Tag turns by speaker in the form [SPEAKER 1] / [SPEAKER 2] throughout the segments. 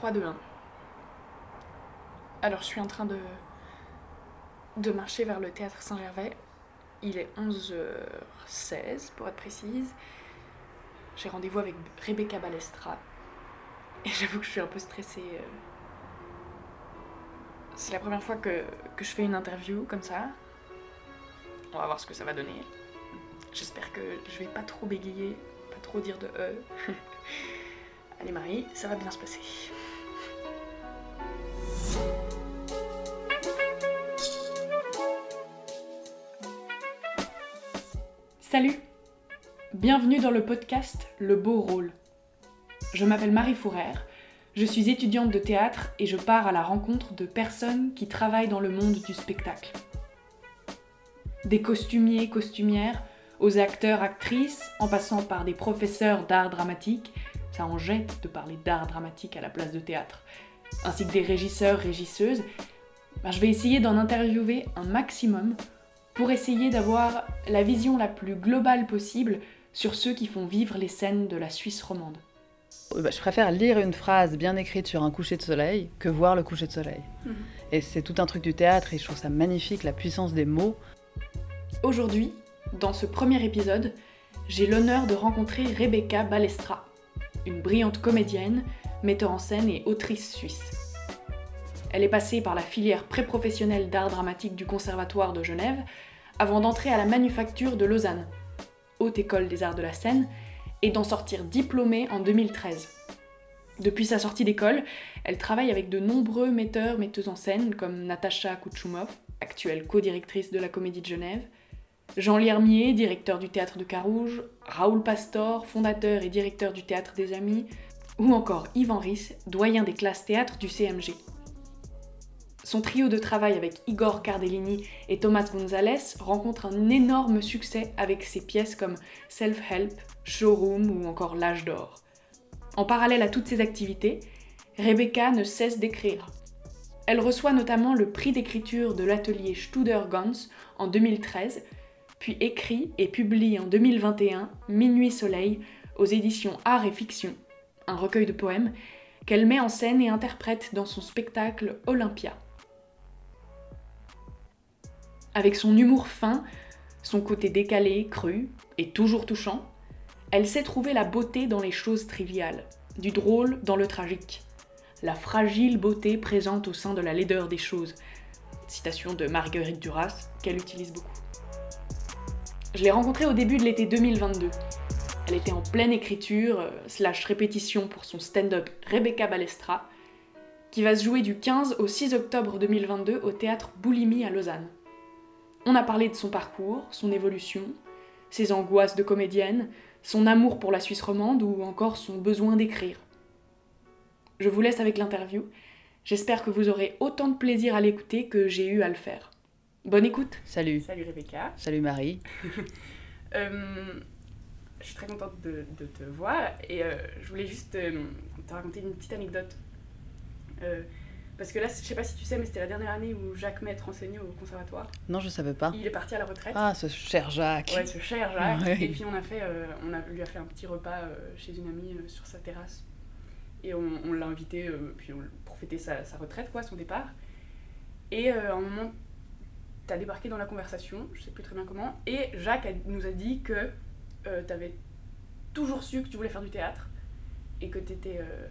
[SPEAKER 1] 3, 2, 1. Alors, je suis en train de, marcher vers le théâtre Saint-Gervais. Il est 11h16 pour être précise. J'ai rendez-vous avec Rebecca Balestra. Et j'avoue que je suis un peu stressée. euh. C'est la première fois que, que je fais une interview comme ça. On va voir ce que ça va donner. J'espère que je vais pas trop bégayer, pas trop dire de e. Allez Marie, ça va bien se passer. Salut. Bienvenue dans le podcast Le Beau Rôle. Je m'appelle Marie Fourère, je suis étudiante de théâtre et je pars à la rencontre de personnes qui travaillent dans le monde du spectacle. Des costumiers, costumières, aux acteurs, actrices, en passant par des professeurs d'art dramatique, ça en jette de parler d'art dramatique à la place de théâtre, ainsi que des régisseurs, régisseuses, ben, je vais essayer d'en interviewer un maximum pour essayer d'avoir la vision la plus globale possible sur ceux qui font vivre les scènes de la Suisse romande.
[SPEAKER 2] Euh, bah, je préfère lire une phrase bien écrite sur un coucher de soleil que voir le coucher de soleil.
[SPEAKER 1] Mhm.
[SPEAKER 2] Et c'est tout un truc du théâtre et je trouve ça magnifique, la puissance des mots.
[SPEAKER 1] Aujourd'hui, dans ce premier épisode, j'ai l'honneur de rencontrer Rebecca Balestra, une brillante comédienne, metteur en scène et autrice suisse. Elle est passée par la filière pré-professionnelle d'art dramatique du Conservatoire de Genève avant d'entrer à la Manufacture de Lausanne, haute école des arts de la scène, et d'en sortir diplômée en 2013. Depuis sa sortie d'école, elle travaille avec de nombreux metteurs, metteuses en scène comme Natacha Kouchoumov, actuelle co-directrice de la Comédie de Genève, Jean Liermier, directeur du théâtre de Carouge, Raoul Pastor, fondateur et directeur du théâtre des Amis, ou encore Yvan Ries, doyen des classes théâtre du CMG. Son trio de travail avec Igor Cardellini et Thomas Gonzalez rencontre un énorme succès avec ses pièces comme Self-Help, Showroom ou encore L'âge d'or. En parallèle à toutes ces activités, Rebecca ne cesse d'écrire. Elle reçoit notamment le prix d'écriture de l'atelier Studer-Gans en 2013, puis écrit et publie en 2021 Minuit Soleil aux éditions Art et Fiction, un recueil de poèmes qu'elle met en scène et interprète dans son spectacle Olympia. Avec son humour fin, son côté décalé, cru et toujours touchant, elle sait trouver la beauté dans les choses triviales, du drôle dans le tragique, la fragile beauté présente au sein de la laideur des choses. Citation de Marguerite Duras qu'elle utilise beaucoup. Je l'ai rencontrée au début de l'été 2022. Elle était en pleine écriture, euh, slash répétition pour son stand-up Rebecca Balestra, qui va se jouer du 15 au 6 octobre 2022 au théâtre Boulimie à Lausanne. On a parlé de son parcours, son évolution, ses angoisses de comédienne, son amour pour la Suisse romande ou encore son besoin d'écrire. Je vous laisse avec l'interview. J'espère que vous aurez autant de plaisir à l'écouter que j'ai eu à le faire. Bonne écoute
[SPEAKER 2] Salut.
[SPEAKER 1] Salut Rebecca.
[SPEAKER 2] Salut Marie.
[SPEAKER 1] Euh, je suis très contente de, de te voir et euh, je voulais juste euh, te raconter une petite anecdote. Parce que là, je sais pas si tu sais, mais c'était la dernière année où Jacques Maître enseignait au conservatoire.
[SPEAKER 2] Non, je savais pas.
[SPEAKER 1] Il est parti à la retraite.
[SPEAKER 2] Ah, ce cher Jacques.
[SPEAKER 1] Ouais, ce cher Jacques.
[SPEAKER 2] Ouais.
[SPEAKER 1] Et puis on a fait, euh, on a, lui a fait un petit repas euh, chez une amie euh, sur sa terrasse. Et on, on l'a invité puis on- pour fêter sa, sa retraite, quoi, son départ. Et à un moment, t'as débarqué dans la conversation, je sais plus très bien comment, et Jacques a- nous a dit que t'avais toujours su que tu voulais faire du théâtre et que t'étais, t'a-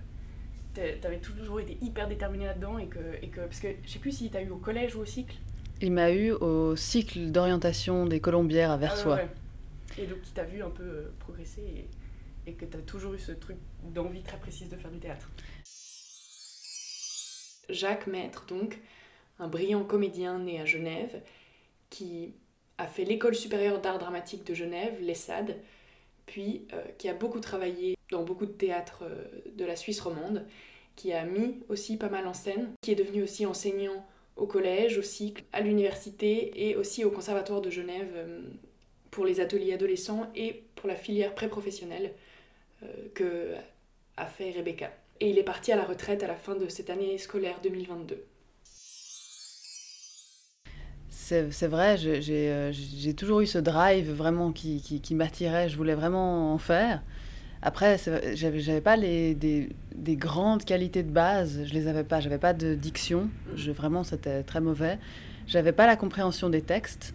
[SPEAKER 1] t'avais toujours été hyper déterminé là-dedans et que, et que parce que je sais plus si t'as eu au collège ou au cycle.
[SPEAKER 2] Il m'a eu au cycle d'orientation des Colombières à Versoix.
[SPEAKER 1] Ah ouais, ouais. Et donc qui t'a vu un peu euh, progresser et, et que t'as toujours eu ce truc d'envie très précise de faire du théâtre. Jacques Maître, donc, un brillant comédien né à Genève, qui a fait l'école supérieure d'art dramatique de Genève, l'ESSAD, puis euh, qui a beaucoup travaillé dans beaucoup de théâtres euh, de la Suisse romande, qui a mis aussi pas mal en scène, qui est devenu aussi enseignant au collège, au cycle, à l'université et aussi au conservatoire de Genève euh, pour les ateliers adolescents et pour la filière pré-professionnelle euh, que a fait Rebecca. Et il est parti à la retraite à la fin de cette année scolaire 2022.
[SPEAKER 2] C'est vrai, j'ai toujours eu ce drive vraiment qui, qui m'attirait. Je voulais vraiment en faire. Après, j'avais, pas les, des, des, grandes qualités de base, je les avais pas. J'avais pas de diction, vraiment, c'était très mauvais. J'avais pas la compréhension des textes.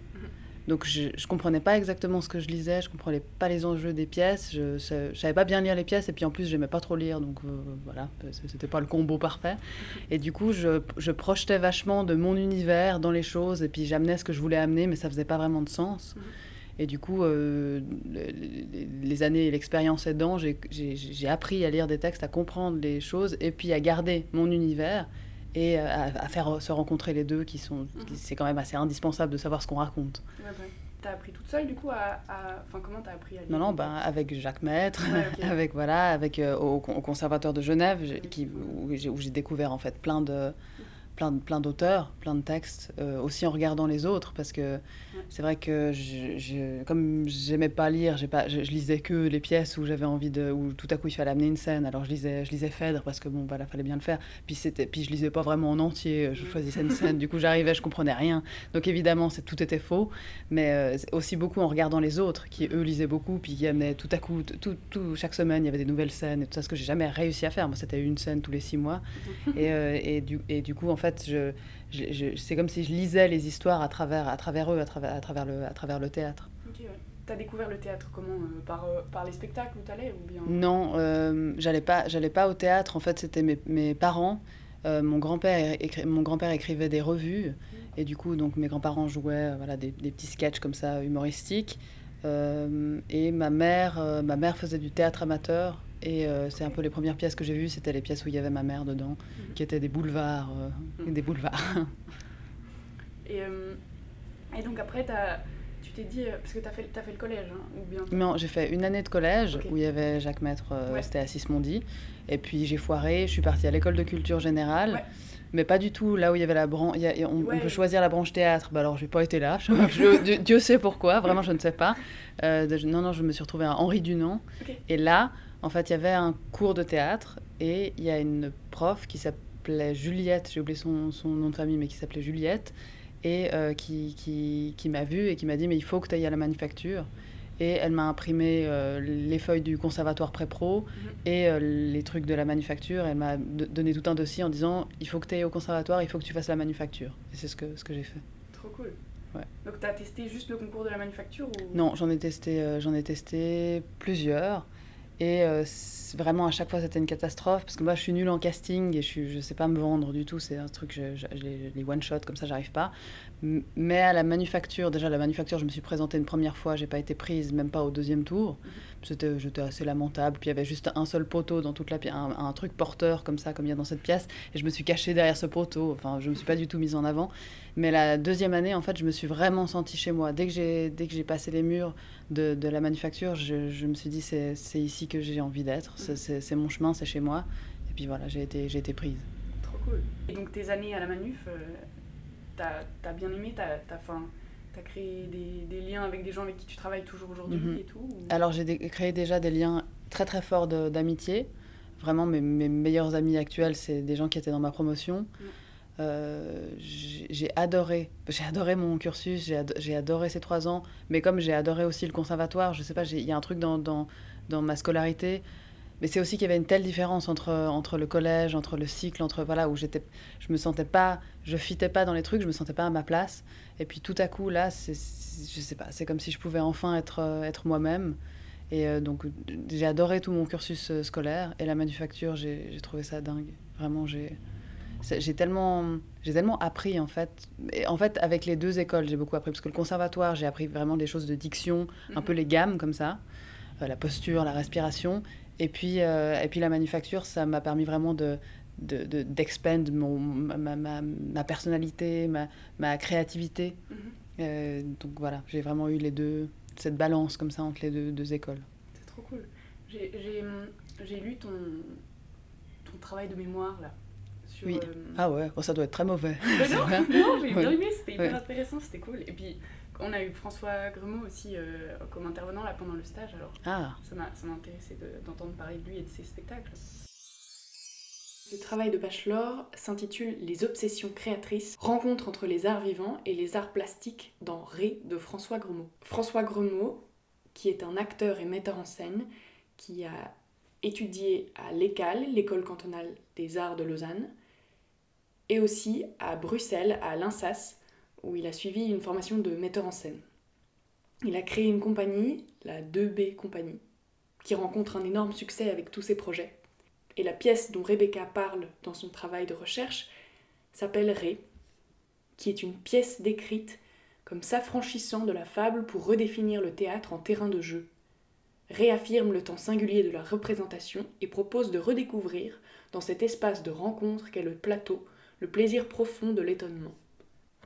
[SPEAKER 2] Donc je, je comprenais pas exactement ce que je lisais, je comprenais pas les enjeux des pièces, je, je, savais pas bien lire les pièces et puis en plus j'aimais pas trop lire, donc euh, voilà, c'était pas le combo parfait. Et du coup je, je, projetais vachement de mon univers dans les choses et puis j'amenais ce que je voulais amener, mais ça faisait pas vraiment de sens. Et du coup, euh, les, années et l'expérience aidant, j'ai appris à lire des textes, à comprendre les choses et puis à garder mon univers et euh, à, faire se rencontrer les deux qui sont mhm. c'est quand même assez indispensable de savoir ce qu'on raconte.
[SPEAKER 1] Ouais, ouais. T'as appris toute seule du coup à, enfin comment t'as appris à lire
[SPEAKER 2] Non non ben avec Jacques Maître, avec voilà avec euh, au, conservatoire de Genève qui, où j'ai découvert en fait plein de plein, plein d'auteurs, plein de textes, euh, aussi en regardant les autres, parce que c'est vrai que je, je, comme j'aimais pas lire, pas, je, lisais que les pièces où j'avais envie de, où tout à coup il fallait amener une scène, alors je lisais, je lisais Phèdre, parce que bon, voilà, fallait bien le faire, puis, c'était, puis je lisais pas vraiment en entier, je choisissais une scène, du coup j'arrivais, je comprenais rien, donc évidemment c'est, tout était faux, mais euh, aussi beaucoup en regardant les autres, qui eux lisaient beaucoup, puis qui amenaient tout à coup, tout, tout, chaque semaine il y avait des nouvelles scènes, et tout ça, ce que j'ai jamais réussi à faire, moi c'était une scène tous les six mois, et, euh, et, du, et du coup en fait fait, je, je, c'est comme si je lisais les histoires à travers, à travers eux, à travers, à travers, le, à travers le théâtre.
[SPEAKER 1] Ok, ouais. T'as découvert le théâtre comment euh, par, euh, par les spectacles où t'allais ou bien?
[SPEAKER 2] Non, euh, j'allais pas, j'allais pas au théâtre. En fait, c'était mes, mes parents. mon grand-père écri... mon grand-père écrivait des revues mmh. et du coup, donc mes grands-parents jouaient voilà des, des, petits sketchs comme ça humoristiques. et ma mère, ma mère faisait du théâtre amateur et euh, c'est un peu les premières pièces que j'ai vues, c'était les pièces où il y avait ma mère dedans, mhm. qui étaient des boulevards. Euh, mhm. Des boulevards.
[SPEAKER 1] et, euh, et, donc après, as, tu t'es dit, parce que tu as fait, as fait le collège, hein, ou bien
[SPEAKER 2] Non, j'ai fait une année de collège où il y avait Jacques Maître, c'était à Sismondi. Et puis j'ai foiré, je suis partie à l'école de culture générale. Mais pas du tout là où il y avait la branche. On, peut choisir la branche théâtre. Bah alors, j'ai pas été là. Dieu, sait pourquoi. Vraiment, je ne sais pas. non, non, je me suis retrouvée à Henri Dunant. Et là, en fait, il y avait un cours de théâtre et il y a une prof qui s'appelait Juliette, j'ai oublié son, son, nom de famille, mais qui s'appelait Juliette, et euh, qui, qui, qui m'a vue et qui m'a dit Mais il faut que tu ailles à la manufacture. Et elle m'a imprimé euh, les feuilles du conservatoire pré-pro mhm. et euh, les trucs de la manufacture. Elle m'a donné tout un dossier en disant Il faut que tu ailles au conservatoire, il faut que tu fasses la manufacture. Et c'est ce que, ce que j'ai fait.
[SPEAKER 1] Trop cool. Ouais. Donc tu as testé juste le concours de la manufacture ou...
[SPEAKER 2] Non, j'en ai, testé, j'en ai testé plusieurs. Et euh, vraiment, à chaque fois, c'était une catastrophe parce que moi, je suis nulle en casting et je ne sais pas me vendre du tout. C'est un truc, je, je, les, les one-shot comme ça, j'arrive pas. Mais à la manufacture, déjà, la manufacture, je me suis présentée une première fois, j'ai pas été prise, même pas au deuxième tour. Mhm. C'était assez lamentable. Puis il y avait juste un seul poteau dans toute la pièce, un, un, truc porteur comme ça, comme il y a dans cette pièce. Et je me suis cachée derrière ce poteau. Enfin, je me suis pas du tout mise en avant. Mais la deuxième année, en fait, je me suis vraiment sentie chez moi. Dès que j'ai passé les murs de, de la manufacture, je, je, me suis dit, c'est ici que j'ai envie d'être. C'est mon chemin, c'est chez moi. Et puis voilà, j'ai été, été prise.
[SPEAKER 1] Trop cool. Et donc tes années à la manuf, euh, t'as as bien aimé, t'as as, créé des, des, liens avec des gens avec qui tu travailles toujours aujourd'hui mhm. et tout
[SPEAKER 2] Alors j'ai créé déjà des liens très très forts d'amitié. Vraiment, mes, mes, meilleurs amis actuels, c'est des gens qui étaient dans ma promotion. Euh, j'ai adoré, j'ai adoré mon cursus, j'ai adoré ces trois ans, mais comme j'ai adoré aussi le conservatoire, je sais pas, il y a un truc dans, ma scolarité mais c'est aussi qu'il y avait une telle différence entre, le collège, entre le cycle, entre voilà où j'étais, je me sentais pas, je fitais pas dans les trucs, je me sentais pas à ma place. Et puis tout à coup là, c'est, je sais pas, c'est comme si je pouvais enfin être, être moi-même. Et euh, donc j'ai adoré tout mon cursus euh, scolaire et la manufacture, j'ai, trouvé ça dingue. Vraiment, j'ai, j'ai tellement, j'ai tellement appris en fait. Et en fait, avec les deux écoles, j'ai beaucoup appris parce que le conservatoire, j'ai appris vraiment des choses de diction, un peu mhm. les gammes comme ça, euh, la posture, la respiration. Et puis, euh, et puis la manufacture, ça m'a permis vraiment de d'expand mon ma, ma, ma, personnalité, ma, ma créativité. Mhm. euh, donc voilà, j'ai vraiment eu les deux, cette balance comme ça entre les deux, deux écoles.
[SPEAKER 1] C'est trop cool. J'ai lu ton, ton travail de mémoire là.
[SPEAKER 2] Sur, oui. Euh... Ah ouais, oh, ça doit être très mauvais.
[SPEAKER 1] non, non j'ai bien aimé, c'était hyper ouais. intéressant, c'était cool. Et puis on a eu François Gremaud aussi euh, comme intervenant là pendant le stage, alors ah. ça m'a intéressé d'entendre parler de lui et de ses spectacles. Ce travail de bachelor s'intitule Les obsessions créatrices, rencontre entre les arts vivants et les arts plastiques dans Ré de François Gremaud. François Gremaud, qui est un acteur et metteur en scène, qui a étudié à l'ECAL, l'école cantonale des arts de Lausanne, et aussi à Bruxelles, à l'INSAS, où il a suivi une formation de metteur en scène. Il a créé une compagnie, la 2B Compagnie, qui rencontre un énorme succès avec tous ses projets. Et la pièce dont Rebecca parle dans son travail de recherche s'appelle Ré, qui est une pièce décrite comme s'affranchissant de la fable pour redéfinir le théâtre en terrain de jeu, réaffirme le temps singulier de la représentation et propose de redécouvrir, dans cet espace de rencontre qu'est le plateau, le plaisir profond de l'étonnement.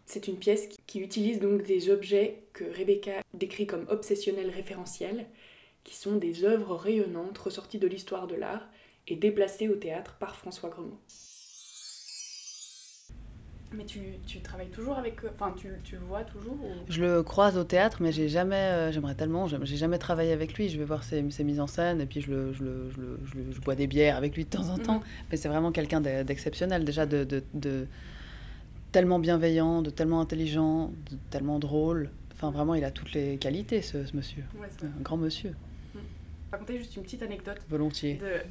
[SPEAKER 1] C'est une pièce qui utilise donc des objets que Rebecca décrit comme obsessionnels référentiels, qui sont des œuvres rayonnantes ressorties de l'histoire de l'art et déplacées au théâtre par François Gremont. Mais tu, tu, travailles toujours avec. Enfin, tu, tu le vois toujours
[SPEAKER 2] Je le croise au théâtre, mais j'ai jamais. Euh, j'aimerais tellement. J'ai jamais travaillé avec lui. Je vais voir ses, ses, mises en scène et puis je, le, je, le, je, je bois des bières avec lui de temps en temps. Mhm. Mais c'est vraiment quelqu'un d'exceptionnel, déjà de, de, de, tellement bienveillant, de tellement intelligent, de tellement drôle. Enfin, vraiment, il a toutes les qualités, ce, monsieur. Ouais, un grand monsieur.
[SPEAKER 1] Je vais raconter juste une petite anecdote.
[SPEAKER 2] Volontiers.
[SPEAKER 1] De...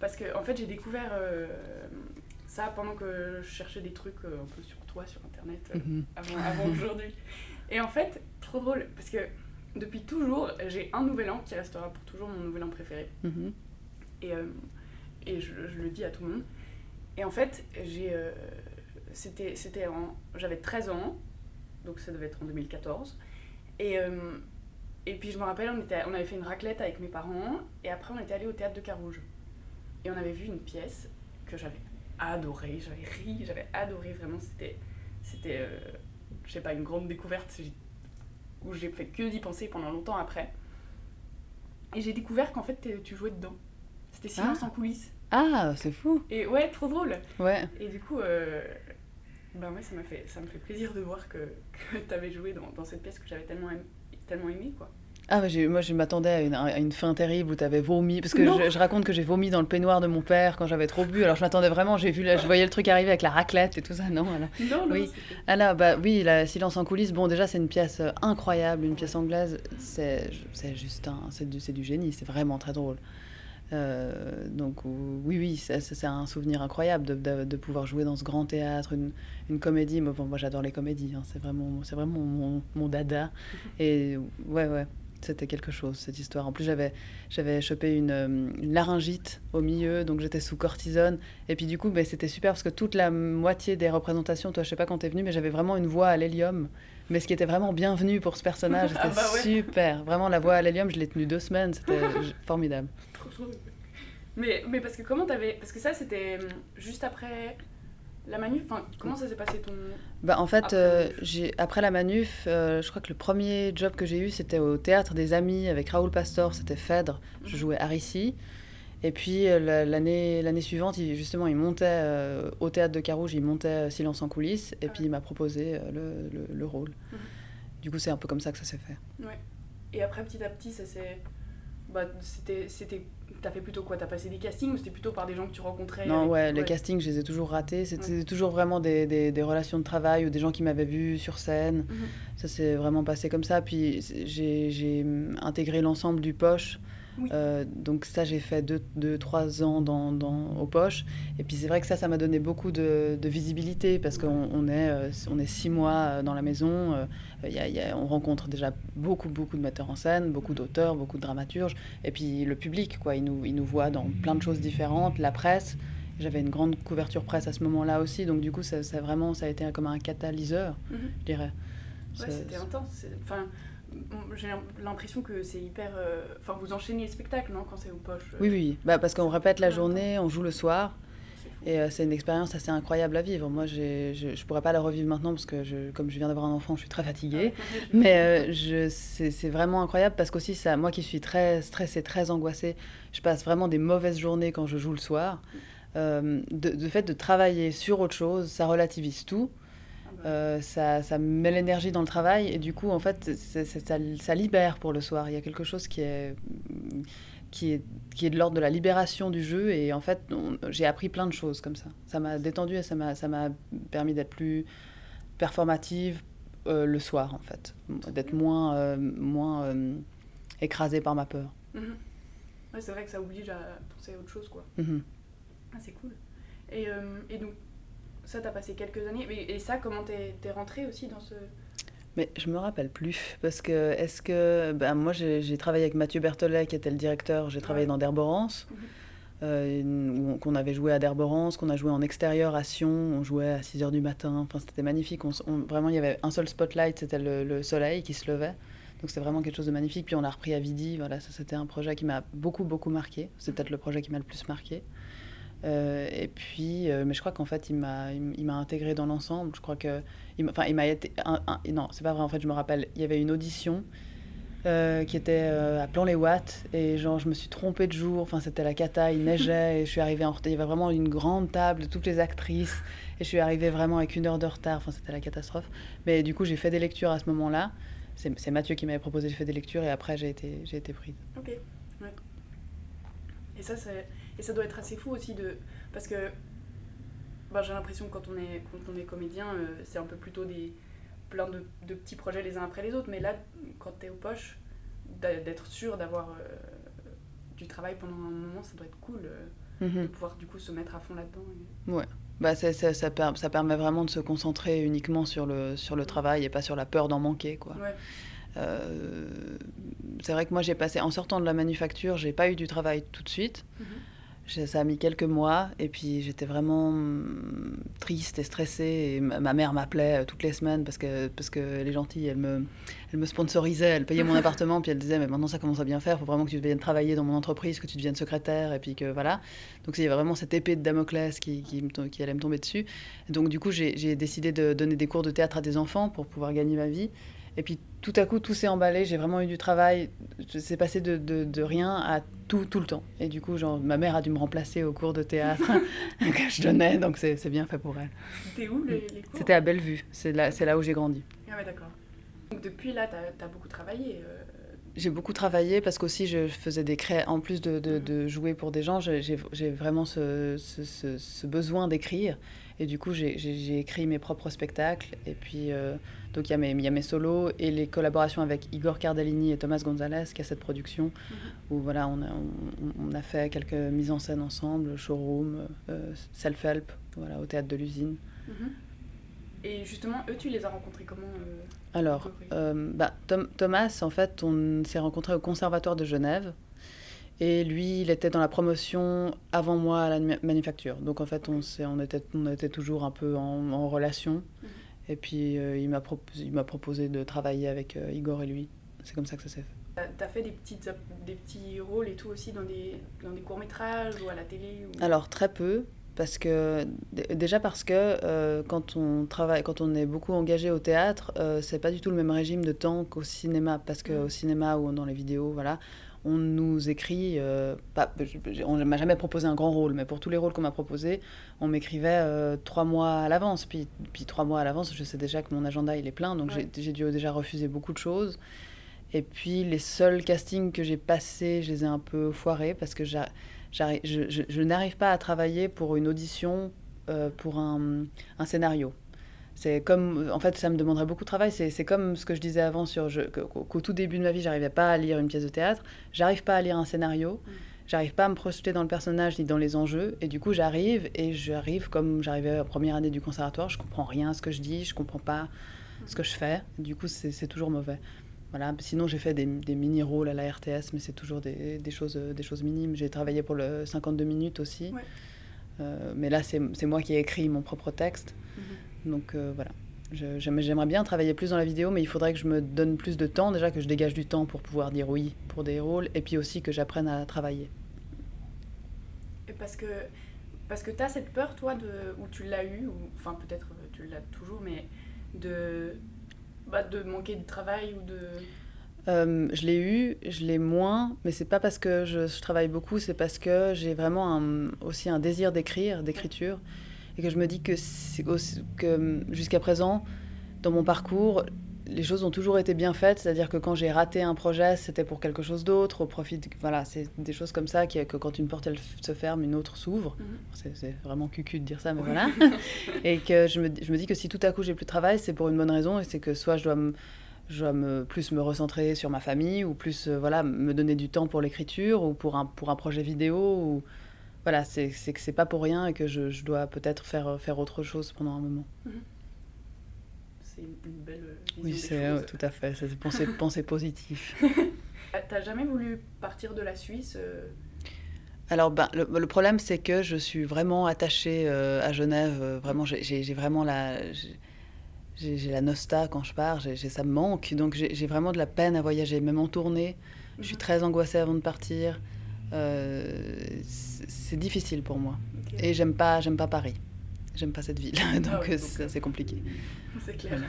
[SPEAKER 1] Parce que, en fait, j'ai découvert. Euh ça pendant que je cherchais des trucs euh, un peu sur toi sur internet euh, mhm. avant, avant aujourd'hui. Et en fait, trop drôle parce que depuis toujours, j'ai un nouvel an qui restera pour toujours mon nouvel an préféré. Mhm. Et, euh, et je, je, le dis à tout le monde. Et en fait, j'ai c'était c'était j'avais 13 ans, donc ça devait être en 2014. Et et puis je me rappelle, on, était, on avait fait une raclette avec mes parents, et après on était allé au théâtre de Carouge. Et on avait vu une pièce que j'avais adoré, j'avais ri, j'avais adoré vraiment, c'était, c'était euh, je sais pas, une grande découverte où j'ai fait que d'y penser pendant longtemps après. Et j'ai découvert qu'en fait tu jouais dedans. C'était Silence ah. en coulisses.
[SPEAKER 2] Ah, c'est fou.
[SPEAKER 1] Et ouais, trop drôle.
[SPEAKER 2] Ouais.
[SPEAKER 1] Et du coup, euh, ben ouais, ça m'a fait, ça me fait plaisir de voir que, que tu avais joué dans, dans, cette pièce que j'avais tellement, tellement aimée, quoi.
[SPEAKER 2] Ah, moi je m'attendais à une, à une, fin terrible où tu avais vomi. Parce que je, raconte que j'ai vomi dans le peignoir de mon père quand j'avais trop bu. Alors je m'attendais vraiment, j'ai vu, je voyais le truc arriver avec la raclette et tout ça. Non,
[SPEAKER 1] alors, non, non
[SPEAKER 2] oui. Alors, bah, oui, la Silence en coulisses, bon, déjà c'est une pièce euh, incroyable, une pièce anglaise. C'est juste un, c'est du, du génie, c'est vraiment très drôle. Euh, donc oui, oui, c'est un souvenir incroyable de, de, de, pouvoir jouer dans ce grand théâtre, une, une comédie. Bon, moi j'adore les comédies, hein, c'est vraiment, vraiment mon, mon, dada. Et ouais, ouais. C'était quelque chose, cette histoire. En plus, j'avais, j'avais chopé une, euh, une, laryngite au milieu, donc j'étais sous cortisone. Et puis, du coup, ben, c'était super parce que toute la moitié des représentations, toi, je sais pas quand t'es venu, mais j'avais vraiment une voix à l'hélium. Mais ce qui était vraiment bienvenu pour ce personnage, c'était ah bah super. Vraiment, la voix à l'hélium, je l'ai tenue deux semaines, c'était formidable.
[SPEAKER 1] Mais, mais parce que comment t'avais. Parce que ça, c'était hum, juste après la manuf, comment ça s'est passé ton...
[SPEAKER 2] Bah, en fait, après, euh, j'ai, après la manuf, euh, je crois que le premier job que j'ai eu, c'était au Théâtre des Amis avec Raoul Pastor, c'était Phèdre, je mhm. jouais Arissi. Et puis euh, l'année, l'année suivante, il, justement, il montait au Théâtre de Carouge, il montait Silence en coulisses, et ah puis il m'a proposé le, le, rôle. Mhm. Du coup, c'est un peu comme ça que ça s'est fait.
[SPEAKER 1] Ouais. Et après, petit à petit, ça s'est... Bah, c'était, c'était T'as fait plutôt quoi? T'as passé des castings ou c'était plutôt par des gens que tu rencontrais
[SPEAKER 2] Non, ouais, les castings, je les ai toujours ratés. C'était toujours vraiment des, des, des, relations de travail ou des gens qui m'avaient vu sur scène. Mhm. Ça s'est vraiment passé comme ça. Puis j'ai intégré l'ensemble du Poche euh, donc ça, j'ai fait 2-3 deux, trois ans dans, dans, aux poches. Et puis c'est vrai que ça, ça m'a donné beaucoup de, de visibilité parce qu'on on est, euh, on est six mois euh, dans la maison. y a, y a, on rencontre déjà beaucoup, beaucoup de metteurs en scène, beaucoup d'auteurs, beaucoup de dramaturges. Et puis le public, quoi, il nous, il nous voit dans plein de choses différentes. La presse. J'avais une grande couverture presse à ce moment-là aussi, donc du coup, ça, ça, vraiment, ça a été comme un catalyseur, mhm. je dirais.
[SPEAKER 1] Ouais, c'était intense. Enfin, j'ai l'impression que c'est hyper. Euh, enfin, vous enchaînez les spectacles, non, quand c'est aux poches
[SPEAKER 2] Oui, oui, bah, parce qu'on répète la journée, on joue le soir. Et euh, c'est une expérience assez incroyable à vivre. Moi, je ne pourrais pas la revivre maintenant parce que, je, comme je viens d'avoir un enfant, je suis très fatiguée. Mais euh, c'est vraiment incroyable parce qu'aussi, ça, moi qui suis très stressée, très angoissée, je passe vraiment des mauvaises journées quand je joue le soir. Euh, de, de, fait de travailler sur autre chose, ça relativise tout. Euh, ça, ça, met l'énergie dans le travail et du coup, en fait, ça, ça, libère pour le soir. Il y a quelque chose qui est, qui est, qui est de l'ordre de la libération du jeu et en fait, j'ai appris plein de choses comme ça. Ça m'a détendu et ça m'a permis d'être plus performative euh, le soir, en fait, d'être moins, euh, moins écrasée par ma peur.
[SPEAKER 1] Mhm. Ouais, c'est vrai que ça oblige à penser à autre chose, quoi.
[SPEAKER 2] Mhm.
[SPEAKER 1] Ah, c'est cool. Et, et donc, ça, t'as passé quelques années. Et, et ça, comment t'es es rentrée aussi dans ce.
[SPEAKER 2] Mais je me rappelle plus, parce que est-ce que... Ben, moi, j'ai j'ai travaillé avec Mathieu Berthollet, qui était le directeur, j'ai travaillé
[SPEAKER 1] Ouais.
[SPEAKER 2] dans d'Herborance,
[SPEAKER 1] Mhm.
[SPEAKER 2] euh, qu'on avait joué à d'Herborance, qu'on a joué en extérieur à Sion, on jouait à 6h du matin, enfin c'était magnifique, on s- on- vraiment il y avait un seul spotlight, c'était le, le soleil qui se levait, donc c'était vraiment quelque chose de magnifique, puis on l'a repris à Vidi, voilà, ça c'était un projet qui m'a beaucoup beaucoup marqué, c'est peut-être le projet qui m'a le plus marqué. Euh, et puis, euh, mais je crois qu'en fait, il m'a, il m'a intégré dans l'ensemble. Je crois que, il enfin, il m'a été, un- un- non, c'est pas vrai. En fait, je me rappelle, il y avait une audition euh, qui était à Plan-les-Ouates et genre, je me suis trompée de jour. Enfin, c'était la cata, il neigeait et je suis arrivée en retard. Il y avait vraiment une grande table de toutes les actrices et je suis arrivée vraiment avec une heure de retard. Enfin, c'était la catastrophe. Mais du coup, j'ai fait des lectures à ce moment-là. C'est, c'est Mathieu qui m'avait proposé, j'ai fait des lectures et après, j'ai été, j'ai été prise.
[SPEAKER 1] Ok, ouais. Et ça, c'est- et ça doit être assez fou aussi de. Parce que bah, j'ai l'impression que quand on est, quand on est comédien, euh, c'est un peu plutôt des plein de, de petits projets les uns après les autres. Mais là, quand t'es aux poches, d'être sûr d'avoir euh, du travail pendant un moment, ça doit être cool euh,
[SPEAKER 2] Mhm.
[SPEAKER 1] de pouvoir du coup se mettre à fond là-dedans. et-
[SPEAKER 2] Bah, c'est- c'est- ça, ça permet vraiment de se concentrer uniquement sur le, sur le travail et pas sur la peur d'en manquer. Quoi.
[SPEAKER 1] Ouais.
[SPEAKER 2] Euh, c'est vrai que moi, j'ai passé, en sortant de la manufacture, j'ai pas eu du travail tout de suite.
[SPEAKER 1] Mhm.
[SPEAKER 2] Ça a mis quelques mois et puis j'étais vraiment hum, triste et stressée. Et ma mère m'appelait euh, toutes les semaines parce que, parce que elle est gentille, elle me, elle me sponsorisait, elle payait mon appartement. Puis elle disait Mais maintenant ça commence à bien faire, il faut vraiment que tu viennes travailler dans mon entreprise, que tu deviennes secrétaire. Et puis que voilà. Donc il y avait vraiment cette épée de Damoclès qui, qui, allait me tomber dessus. Donc du coup, j'ai décidé de donner des cours de théâtre à des enfants pour pouvoir gagner ma vie. Et puis tout à coup, tout s'est emballé. J'ai vraiment eu du travail. C'est passé de, de, de rien à tout, tout le temps. Et du coup, genre, ma mère a dû me remplacer au cours de théâtre que je donnais. Donc c'est bien fait pour elle.
[SPEAKER 1] C'était où les, les cours?
[SPEAKER 2] C'était à Bellevue. C'est là, là où j'ai grandi.
[SPEAKER 1] Ah ouais, d'accord. Donc depuis là, t'as as beaucoup travaillé. euh,
[SPEAKER 2] J'ai beaucoup travaillé parce qu'aussi je faisais des cré... En plus de, de, de jouer pour des gens, j'ai vraiment ce, ce, ce- ce besoin d'écrire. Et du coup, j'ai écrit mes propres spectacles. Et puis, euh, donc il y, a mes- il y a mes solos et les collaborations avec Igor Cardellini et Thomas Gonzalez, qui a cette production, où voilà, on a, on, on a fait quelques mises en scène ensemble, showroom, euh, self-help, voilà, au théâtre de l'usine.
[SPEAKER 1] mhm. Et justement, eux, tu les as rencontrés comment euh,
[SPEAKER 2] Alors, euh, bah, Tom- Thomas, en fait, on s'est rencontrés au Conservatoire de Genève. Et lui, il était dans la promotion avant moi à la ma- manufacture. Donc, en fait, on, on, était, on était toujours un peu en, en relation.
[SPEAKER 1] Mhm.
[SPEAKER 2] Et puis, euh, il m'a proposé, il m'a proposé de travailler avec euh, Igor et lui. C'est comme ça que ça s'est fait.
[SPEAKER 1] T'as- fait des, petites, des petits rôles et tout aussi dans des, dans des courts-métrages ou à la télé ou...
[SPEAKER 2] Alors très peu, parce que déjà parce que euh, quand on travaille, quand on est beaucoup engagé au théâtre, euh, c'est pas du tout le même régime de temps qu'au cinéma, parce qu'au cinéma ou dans les vidéos, voilà, on nous écrit, euh, pas, on m'a jamais proposé un grand rôle, mais pour tous les rôles qu'on m'a proposés, on m'écrivait euh, trois mois à l'avance, puis, puis trois mois à l'avance, je sais déjà que mon agenda il est plein, donc
[SPEAKER 1] Ouais.
[SPEAKER 2] j'ai dû déjà refuser beaucoup de choses. Et puis les seuls castings que j'ai passés, je les ai un peu foirés parce que je, je- je n'arrive pas à travailler pour une audition euh, pour un, un scénario. C'est comme, en fait, ça me demanderait beaucoup de travail. C'est comme ce que je disais avant sur qu'au tout début de ma vie, j'arrivais pas à lire une pièce de théâtre. J'arrive pas à lire un scénario.
[SPEAKER 1] Mm.
[SPEAKER 2] J'arrive pas à me projeter dans le personnage ni dans les enjeux. Et du coup, j'arrive et j'arrive comme j'arrivais à la première année du conservatoire. Je comprends rien à ce que je dis. Je comprends pas ce que je fais. Du coup, c'est toujours mauvais. Voilà. Sinon, j'ai fait des, des mini-rôles à la RTS, mais c'est toujours des, des choses, des choses minimes. J'ai travaillé pour le 52 minutes aussi.
[SPEAKER 1] Ouais.
[SPEAKER 2] Euh, mais là, c'est moi qui ai écrit mon propre texte.
[SPEAKER 1] Mhm.
[SPEAKER 2] Donc euh, voilà. J'aimerais bien travailler plus dans la vidéo, mais il faudrait que je me donne plus de temps, déjà que je dégage du temps pour pouvoir dire oui pour des rôles, et puis aussi que j'apprenne à travailler.
[SPEAKER 1] Et parce que, parce que t'as cette peur, toi, de, ou tu l'as eu, ou enfin peut-être euh, tu l'as toujours, mais de, bah, de manquer de travail ou de...
[SPEAKER 2] Euh, je l'ai eu, je l'ai moins, mais c'est pas parce que je, je travaille beaucoup, c'est parce que j'ai vraiment un- aussi un désir d'écrire, d'écriture, et que je me dis que, que jusqu'à présent, dans mon parcours, les choses ont toujours été bien faites, c'est-à-dire que quand j'ai raté un projet, c'était pour quelque chose d'autre, au profit, de- voilà, c'est des choses comme ça, qui, que quand une porte elle se ferme, une autre s'ouvre.
[SPEAKER 1] Mhm.
[SPEAKER 2] C'est vraiment cucu de dire ça, mais voilà. et que je me, je me dis que si tout à coup j'ai plus de travail, c'est pour une bonne raison, et c'est que soit je dois me je dois me, plus me recentrer sur ma famille ou plus voilà me donner du temps pour l'écriture ou pour un, pour un projet vidéo ou voilà c'est que c'est pas pour rien et que je, je dois peut-être faire, faire autre chose pendant un moment.
[SPEAKER 1] Mhm. C'est une belle vision
[SPEAKER 2] Oui, c'est tout à fait, c'est penser, penser positif.
[SPEAKER 1] T'as jamais voulu partir de la Suisse
[SPEAKER 2] alors, ben, le, problème, c'est que je suis vraiment attachée euh, à Genève. Euh, vraiment, j'ai vraiment la. J'ai la nosta quand je pars, ça me manque. Donc, j'ai vraiment de la peine à voyager, même en tournée. Je suis mhm. très angoissée avant de partir. Euh, c'est difficile pour moi. Et j'aime pas, j'aime pas Paris. J'aime pas cette ville. Ah donc, c'est compliqué.
[SPEAKER 1] C'est clair.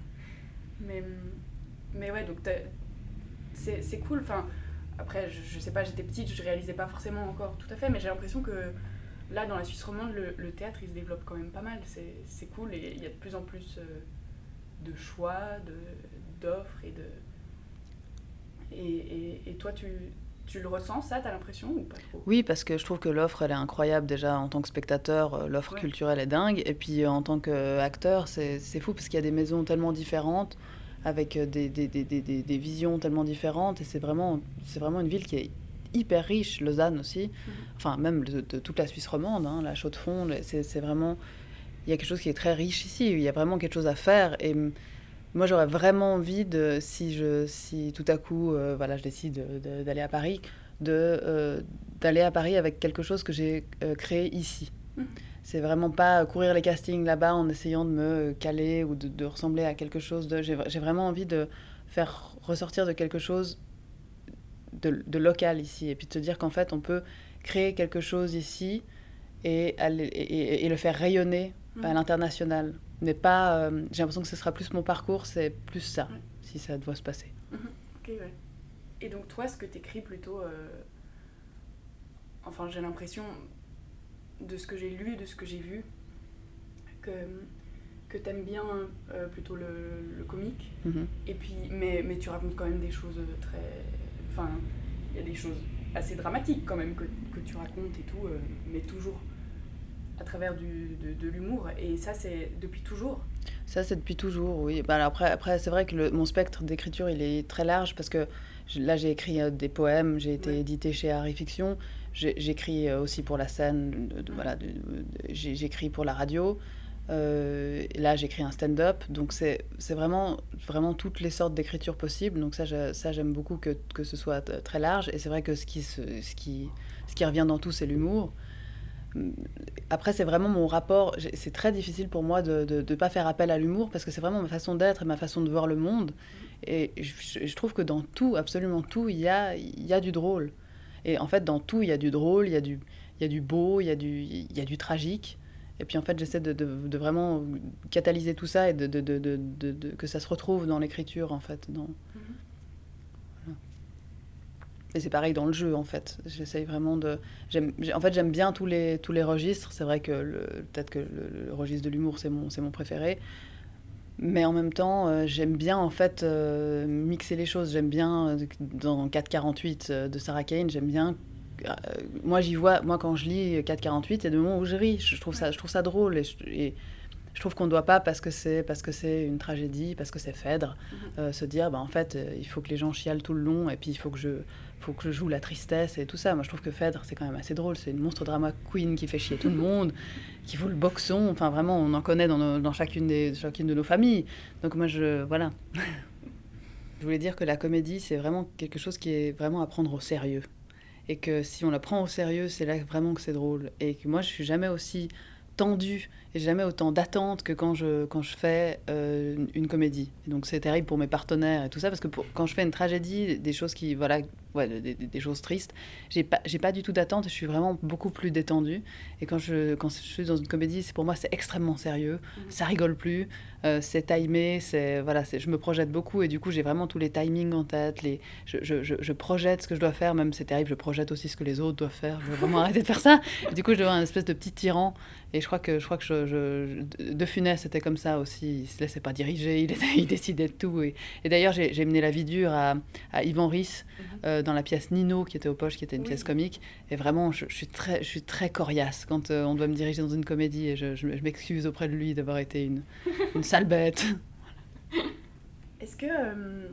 [SPEAKER 1] mais, mais ouais, donc c'est cool. Enfin après, je, sais pas, j'étais petite, je réalisais pas forcément encore tout à fait, mais j'ai l'impression que là, dans la Suisse romande, le, théâtre, il se développe quand même pas mal. C'est cool et il y a de plus en plus euh, de choix, d'offres et de... Et, et, toi, tu, tu le ressens, ça, t'as l'impression ou pas trop?
[SPEAKER 2] Oui, parce que je trouve que l'offre, elle est incroyable déjà en tant que spectateur. Euh, l'offre culturelle est dingue. Et puis euh, en tant qu'acteur, c'est fou parce qu'il y a des maisons tellement différentes avec euh, des, des, des, des, visions tellement différentes. Et c'est vraiment, c'est vraiment une ville qui est hyper riche, Lausanne aussi, mhm. enfin même de, toute la Suisse romande, hein, la Chaux-de-Fonds, c'est vraiment, il y a quelque chose qui est très riche ici, il y a vraiment quelque chose à faire. Et moi j'aurais vraiment envie de, si, je, si tout à coup, euh, voilà, je décide d'aller à Paris, euh, d'aller à Paris avec quelque chose que j'ai créé ici. Mhm. C'est vraiment pas courir les castings là-bas en essayant de me caler ou de, ressembler à quelque chose. J'ai vraiment envie de faire ressortir de quelque chose de, local ici et puis de se dire qu'en fait on peut créer quelque chose ici et, et, le faire rayonner à mmh. l'international. Mais pas. Euh, j'ai l'impression que ce sera plus mon parcours, c'est plus ça, si ça doit se passer.
[SPEAKER 1] Mmh. Ok, ouais. Et donc toi, ce que tu écris plutôt. Euh, enfin, j'ai l'impression, de ce que j'ai lu, de ce que j'ai vu, que, que tu aimes bien euh, plutôt le, le comique. Mhm. Et puis, mais, mais tu racontes quand même des choses très. Enfin, il y a des choses assez dramatiques quand même que, que tu racontes et tout, mais toujours à travers du, de, de l'humour. Et ça, c'est depuis toujours
[SPEAKER 2] Ça, c'est depuis toujours, oui. Bah, après, après c'est vrai que le, mon spectre d'écriture, il est très large parce que là, j'ai écrit euh, des poèmes, j'ai été édité chez Harry Fiction. J'écris euh, aussi pour la scène, de, voilà, j'écris pour la radio. Euh, là, j'écris un stand-up. Donc, c'est vraiment, vraiment toutes les sortes d'écriture possibles. Donc, ça, ça j'aime beaucoup que, que, ce soit très large. Et c'est vrai que ce qui, ce, qui, ce qui revient dans tout, c'est l'humour. Après, c'est vraiment mon rapport. C'est très difficile pour moi de ne pas faire appel à l'humour parce que c'est vraiment ma façon d'être et ma façon de voir le monde. Et je, je, trouve que dans tout, absolument tout, il y a, y a du drôle. Et en fait, dans tout, il y a du drôle, il y a du, y a du beau, il y a du, y a du tragique. Et puis en fait, j'essaie de, de, vraiment catalyser tout ça et de, de que ça se retrouve dans l'écriture, en fait. Dans... Mm-hmm. Et c'est pareil dans le jeu, en fait. J'essaye vraiment de... En fait, j'aime bien tous les, tous les registres. C'est vrai que peut-être que le, registre de l'humour, c'est mon, mon préféré. Mais en même temps, euh, j'aime bien en fait euh, mixer les choses. J'aime bien euh, dans 448 de Sarah Kane, j'aime bien. moi, j'y vois. Moi, quand je lis 448, il y a des moments où je ris. Je trouve ça, je trouve ça drôle et je, je trouve qu'on ne doit pas parce que c'est parce que c'est une tragédie, parce que c'est Phèdre, mhm. se dire bah en fait il faut que les gens chialent tout le long et puis il faut que je faut que je joue la tristesse et tout ça. Moi, je trouve que Phèdre, c'est quand même assez drôle. C'est une monstre drama queen qui fait chier tout le monde, qui vaut le boxon. Enfin, vraiment, on en connaît dans, chacune, des, chacune de nos familles. Donc, moi, je. Voilà. je voulais dire que la comédie, c'est vraiment quelque chose qui est vraiment à prendre au sérieux. Et que si on la prend au sérieux, c'est là vraiment que c'est drôle. Et que moi, je suis jamais aussi tendue et jamais autant d'attente que quand je, quand je fais euh, une comédie. Donc c'est terrible pour mes partenaires et tout ça, parce que quand je fais une tragédie, des choses qui, voilà, ouais, des, des, choses tristes, j'ai pas, j'ai pas du tout d'attente, je suis vraiment beaucoup plus détendue. Et quand je, quand je suis dans une comédie, c'est pour moi c'est extrêmement sérieux, mmh. ça rigole plus, euh, c'est timé, c'est voilà, c'est, je me projette beaucoup et du coup j'ai vraiment tous les timings en tête, les, je, je, je, projette ce que je dois faire, même c'est terrible, je projette aussi ce que les autres doivent faire. Je veux vraiment arrêter de faire ça. Et du coup je deviens un espèce de petit tyran. Et je crois que je crois que je, de Funès c'était comme ça aussi. Il se laissait pas diriger, il, il décidait de tout. Et, et d'ailleurs j'ai, j'ai mené la vie dure à, à Yvan Ries mmh. euh, dans la pièce Nino qui était aux poches, qui était une pièce comique. Et vraiment je, suis très je suis très coriace quand euh, on doit me diriger dans une comédie et je, m'excuse auprès de lui d'avoir été une, une bête.
[SPEAKER 1] Est-ce que. euh,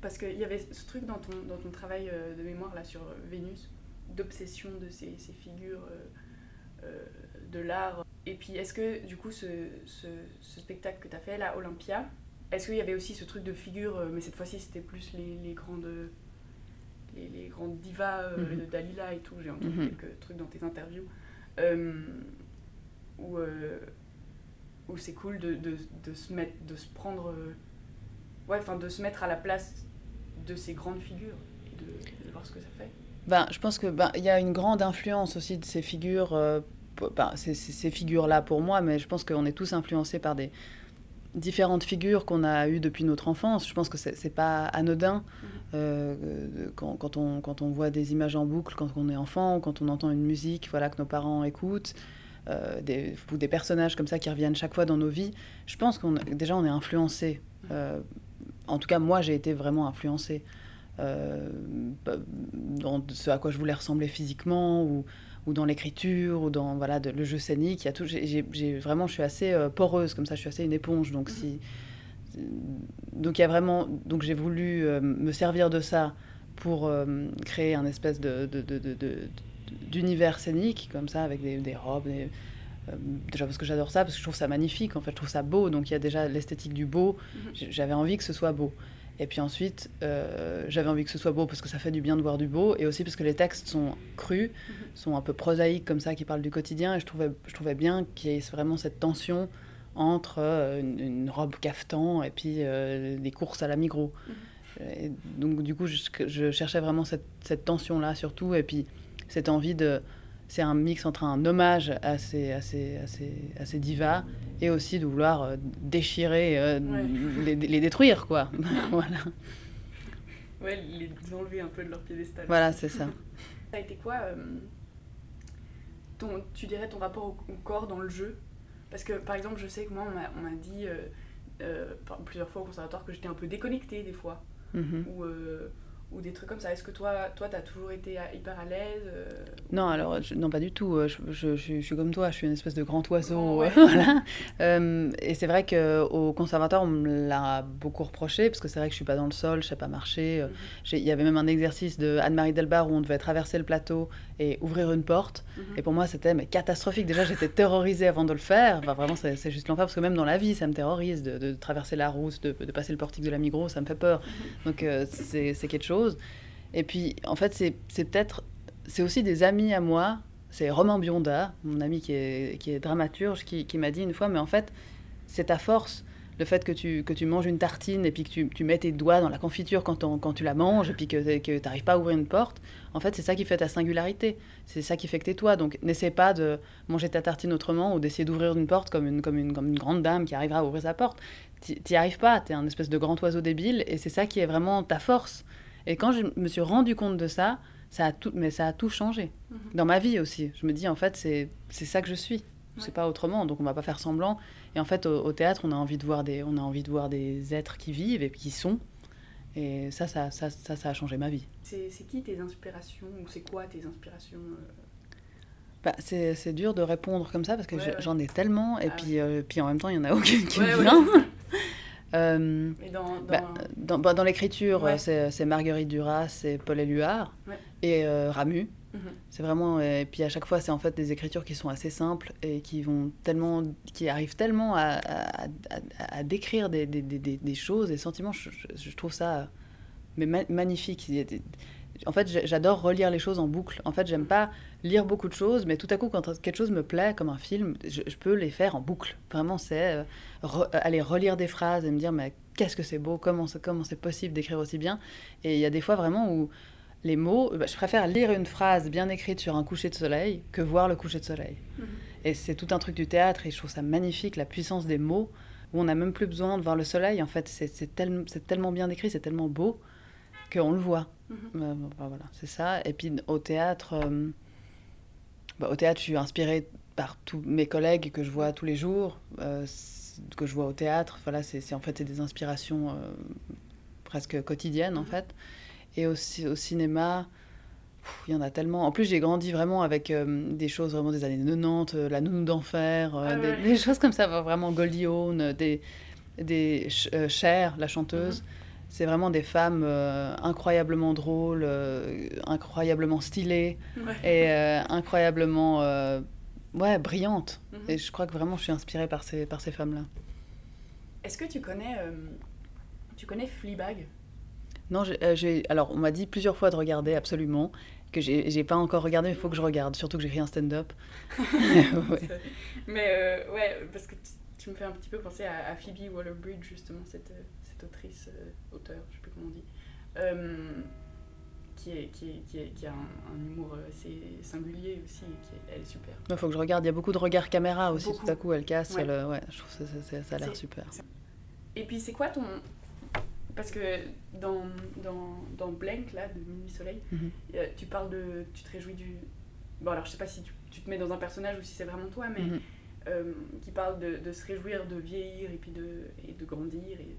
[SPEAKER 1] parce qu'il y avait ce truc dans ton, dans ton travail euh, de mémoire là sur euh, Vénus, d'obsession de ces, ces figures de l'art. Et puis, est-ce que du coup, ce, ce, ce spectacle que tu as fait là, Olympia, est-ce qu'il y avait aussi ce truc de figures, euh, mais cette fois-ci c'était plus les, les grandes. Les, les grandes divas euh,
[SPEAKER 2] Mhm.
[SPEAKER 1] de Dalila et tout, j'ai entendu
[SPEAKER 2] Mhm.
[SPEAKER 1] quelques trucs dans tes interviews, euh, où, euh, où c'est cool de, de, de se mettre, de se prendre, ouais, enfin de se mettre à la place de ces grandes figures et de, de voir ce que ça fait.
[SPEAKER 2] Ben, je pense que ben, il y a une grande influence aussi de ces figures, ben, ces, ces- ces figures-là pour moi, mais je pense qu'on est tous influencés par des différentes figures qu'on a eues depuis notre enfance. Je pense que c'est c'est pas anodin euh, de- quand, quand on, quand on voit des images en boucle quand on est enfant, ou quand on entend une musique voilà, que nos parents écoutent, euh, des, ou des personnages comme ça qui reviennent chaque fois dans nos vies. Je pense qu'on déjà on est influencé. Euh, en tout cas, moi j'ai été vraiment influencée euh, dans ce à quoi je voulais ressembler physiquement ou, ou dans l'écriture ou dans voilà de- le jeu scénique. Il y a tout. j'ai- vraiment, je suis assez euh, poreuse comme ça. Je suis assez une éponge. Donc si donc il y a vraiment donc j'ai voulu euh, me servir de ça pour euh, créer un espèce de, d'univers scénique comme ça avec des, des robes des- déjà parce que j'adore ça parce que je trouve ça magnifique en fait je trouve ça beau donc il y a déjà l'esthétique du beau
[SPEAKER 1] Mhm.
[SPEAKER 2] J- j'avais envie que ce soit beau et puis ensuite euh, j'avais envie que ce soit beau parce que ça fait du bien de voir du beau et aussi parce que les textes sont crus sont un peu prosaïques comme ça qui parlent du quotidien et je trouvais je trouvais bien qu'il y ait vraiment cette tension entre euh, une, une robe caftan et puis euh, des courses à la Migros. Et donc du coup, je, je cherchais vraiment cette, cette tension-là surtout, et puis cette envie de... C'est un mix entre un hommage à ces, à ces, à ces, à ces divas et aussi de vouloir euh, déchirer, euh,
[SPEAKER 1] Ouais.
[SPEAKER 2] les, les détruire, quoi. voilà.
[SPEAKER 1] Ouais, les enlever un peu de leur piédestal.
[SPEAKER 2] voilà, c'est ça.
[SPEAKER 1] Ça a été quoi euh, ton, tu dirais ton rapport au, au corps dans le jeu? Parce que par exemple, je sais que moi, on m'a- dit plusieurs fois au conservatoire que j'étais un peu déconnectée des fois,
[SPEAKER 2] Mhm.
[SPEAKER 1] ou, euh, ou des trucs comme ça. Est-ce que toi, toi, t'as toujours été euh, hyper à l'aise euh,
[SPEAKER 2] Non, alors, je- non, pas du tout. Euh, Je, je- je- je suis comme toi, je suis une espèce de grand oiseau.
[SPEAKER 1] Ouais.
[SPEAKER 2] voilà. Euh, et c'est vrai qu'au conservatoire, on me l'a beaucoup reproché, parce que c'est vrai que je suis pas dans le sol, je sais pas marcher.
[SPEAKER 1] Mhm.
[SPEAKER 2] Il y avait même un exercice de Anne-Marie Delbar où on devait traverser le plateau et ouvrir une porte.
[SPEAKER 1] Mhm.
[SPEAKER 2] Et pour moi, c'était mais, catastrophique. Déjà, j'étais terrorisée avant de le faire. Enfin, vraiment, c'est juste l'enfer, parce que même dans la vie, ça me terrorise de, de traverser la route, de, de passer le portique de la Migros, ça me fait peur. Donc, euh, c'est c'est quelque chose. Et puis, en fait, c'est peut-être. C'est aussi des amis à moi. C'est Romain Bionda, mon ami qui est, dramaturge, qui, m'a dit une fois Mais en fait, c'est ta force. Le fait que tu, que tu manges une tartine et puis que tu, mets tes doigts dans la confiture quand, tu la manges et puis que tu n'arrives pas à ouvrir une porte, en fait, c'est ça qui fait ta singularité. C'est ça qui fait que t'es toi. Donc, n'essaie pas de manger ta tartine autrement ou d'essayer d'ouvrir une porte comme une, comme, une, comme une grande dame qui arrivera à ouvrir sa porte. T'y arrives pas. T'es un espèce de grand oiseau débile et c'est ça qui est vraiment ta force. Et quand je me suis rendu compte de ça, ça a tout, mais ça a tout changé.
[SPEAKER 1] Mhm.
[SPEAKER 2] Dans ma vie aussi. Je me dis, en fait, c'est c'est ça que je suis.
[SPEAKER 1] Ouais.
[SPEAKER 2] C'est pas autrement, donc on va pas faire semblant. Et en fait, au, au théâtre, on a envie de voir des, on a envie de voir des êtres qui vivent et qui sont. Et ça, ça, ça, ça, ça a changé ma vie.
[SPEAKER 1] C'est qui tes inspirations ou c'est quoi tes inspirations euh?
[SPEAKER 2] Bah, c'est dur de répondre comme ça parce que
[SPEAKER 1] Ouais,
[SPEAKER 2] j'en ai tellement et
[SPEAKER 1] Ah
[SPEAKER 2] puis, euh, puis en même temps il y en a aucune qui me vient. Euh,
[SPEAKER 1] Mais dans, dans
[SPEAKER 2] bah, dans bah, dans l'écriture,
[SPEAKER 1] Ouais.
[SPEAKER 2] euh, c'est Marguerite Duras, c'est Paul Éluard
[SPEAKER 1] Ouais.
[SPEAKER 2] et euh, Ramu.
[SPEAKER 1] Mhm.
[SPEAKER 2] C'est vraiment et puis à chaque fois c'est en fait des écritures qui sont assez simples et qui vont tellement qui arrivent tellement à, à, à- à décrire des, des, des, des- choses des sentiments je, je- je trouve ça mais ma- magnifique en fait j'adore relire les choses en boucle en fait j'aime pas lire beaucoup de choses mais tout à coup quand quelque chose me plaît comme un film je, je peux les faire en boucle vraiment c'est euh, re- aller relire des phrases et me dire mais qu'est-ce que c'est beau comment c'est comment possible d'écrire aussi bien et il y a des fois vraiment où les mots, bah, je préfère lire une phrase bien écrite sur un coucher de soleil que voir le coucher de soleil.
[SPEAKER 1] Mhm.
[SPEAKER 2] Et c'est tout un truc du théâtre et je trouve ça magnifique, la puissance des mots, où on n'a même plus besoin de voir le soleil. En fait, c'est c'est tel- c'est tellement bien écrit, c'est tellement beau qu'on le voit.
[SPEAKER 1] Mhm.
[SPEAKER 2] Euh, bah, voilà, c'est ça. Et puis au théâtre, euh, bah, au théâtre, je suis inspirée par tous mes collègues que je vois tous les jours, euh, que je vois au théâtre. Voilà, c'est en fait c'est des inspirations euh, presque quotidiennes en
[SPEAKER 1] Mhm.
[SPEAKER 2] fait. Et aussi au cinéma, il y en a tellement. En plus, j'ai grandi vraiment avec euh, des choses vraiment des années 90, euh, La Nounou d'Enfer, euh,
[SPEAKER 1] Ah
[SPEAKER 2] des,
[SPEAKER 1] ouais.
[SPEAKER 2] des choses comme ça, vraiment Goldie Hawn, euh, des, des Cher, la chanteuse. Mhm. C'est vraiment des femmes euh, incroyablement drôles, euh, incroyablement stylées et incroyablement ouais, brillantes. Mhm. Et je crois que vraiment je suis inspirée par ces, par ces femmes-là.
[SPEAKER 1] Est-ce que tu connais, tu connais Fleabag?
[SPEAKER 2] Non, j'ai, alors on m'a dit plusieurs fois de regarder, absolument que j'ai pas encore regardé, mais il faut que je regarde, surtout que j'écris un stand-up.
[SPEAKER 1] Mais euh, ouais, parce que tu, me fais un petit peu penser à, Phoebe Waller-Bridge, justement, cette, cette autrice, euh, auteur, je sais plus comment on dit, euh, qui, est, qui, est, qui, est, qui, a un, humour assez singulier aussi, et qui est, elle est super.
[SPEAKER 2] Il faut que je regarde, il y a beaucoup de regards caméra aussi, tout à coup elle casse, ouais, ouais je trouve que ça, ça a l'air super.
[SPEAKER 1] Et puis c'est quoi ton, parce que dans, dans, dans Blank, là, de Minuit Soleil, mhm. tu parles de. Tu te réjouis du. Bon, alors je sais pas si tu, tu te mets dans un personnage ou si c'est vraiment toi, mais mhm. euh, qui parle de, de, se réjouir de vieillir et puis de, et de grandir. Et...